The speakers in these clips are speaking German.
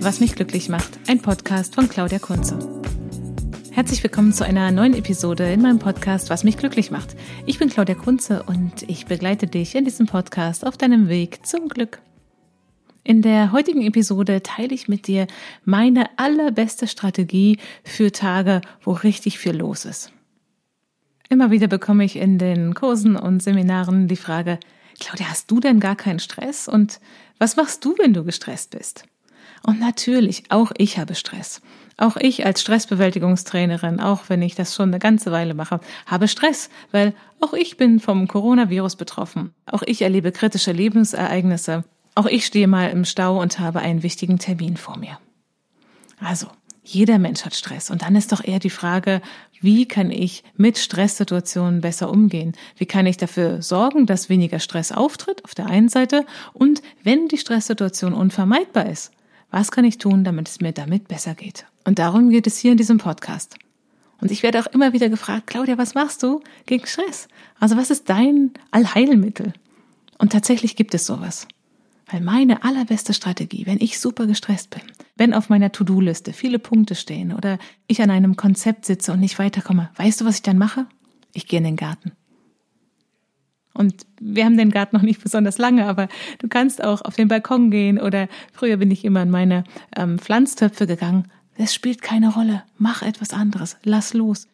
glücklich macht, ein Podcast von Claudia Kunze. Herzlich willkommen zu einer neuen Episode in meinem Podcast Was mich glücklich macht. Ich bin Claudia Kunze und ich begleite dich in diesem Podcast auf deinem Weg zum Glück. In der heutigen Episode teile ich mit dir meine allerbeste Strategie für Tage, wo richtig viel los ist. Immer wieder bekomme ich in den Kursen und Seminaren die Frage, Claudia, hast du denn gar keinen Stress? Und was machst du, wenn du gestresst bist? Und natürlich, auch ich habe Stress. Auch ich als Stressbewältigungstrainerin, auch wenn ich das schon eine ganze Weile mache, habe Stress, weil auch ich bin vom Coronavirus betroffen. Auch ich erlebe kritische Lebensereignisse. Auch ich stehe mal im Stau und habe einen wichtigen Termin vor mir. Also, jeder Mensch hat Stress. Und dann ist doch eher die Frage, wie kann ich mit Stresssituationen besser umgehen? Wie kann ich dafür sorgen, dass weniger Stress auftritt auf der einen Seite? Und wenn die Stresssituation unvermeidbar ist, was kann ich tun, damit es mir damit besser geht? Und darum geht es hier in diesem Podcast. Und ich werde auch immer wieder gefragt, Claudia, was machst du gegen Stress? Also was ist dein Allheilmittel? Und tatsächlich gibt es sowas. Weil meine allerbeste Strategie, wenn ich super gestresst bin, wenn auf meiner To-Do-Liste viele Punkte stehen oder ich an einem Konzept sitze und nicht weiterkomme, weißt du, was ich dann mache? Ich gehe in den Garten. Und wir haben den Garten noch nicht besonders lange, aber du kannst auch auf den Balkon gehen oder früher bin ich immer in meine ähm, Pflanztöpfe gegangen. Es spielt keine Rolle. Mach etwas anderes. Lass los.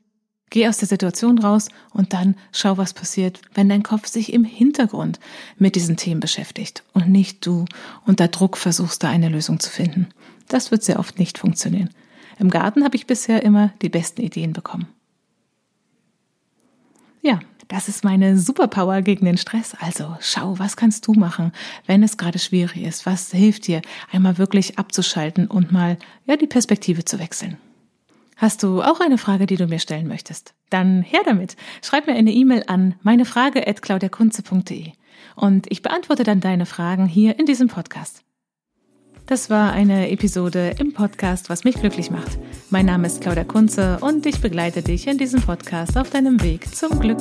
Geh aus der Situation raus und dann schau, was passiert, wenn dein Kopf sich im Hintergrund mit diesen Themen beschäftigt und nicht du unter Druck versuchst, da eine Lösung zu finden. Das wird sehr oft nicht funktionieren. Im Garten habe ich bisher immer die besten Ideen bekommen. Ja, das ist meine Superpower gegen den Stress. Also schau, was kannst du machen, wenn es gerade schwierig ist? Was hilft dir, einmal wirklich abzuschalten und mal ja die Perspektive zu wechseln? Hast du auch eine Frage, die du mir stellen möchtest? Dann her damit. Schreib mir eine E-Mail an meinefrage@claudiakunze.de und ich beantworte dann deine Fragen hier in diesem Podcast. Das war eine Episode im Podcast, was mich glücklich macht. Mein Name ist Claudia Kunze und ich begleite dich in diesem Podcast auf deinem Weg zum Glück.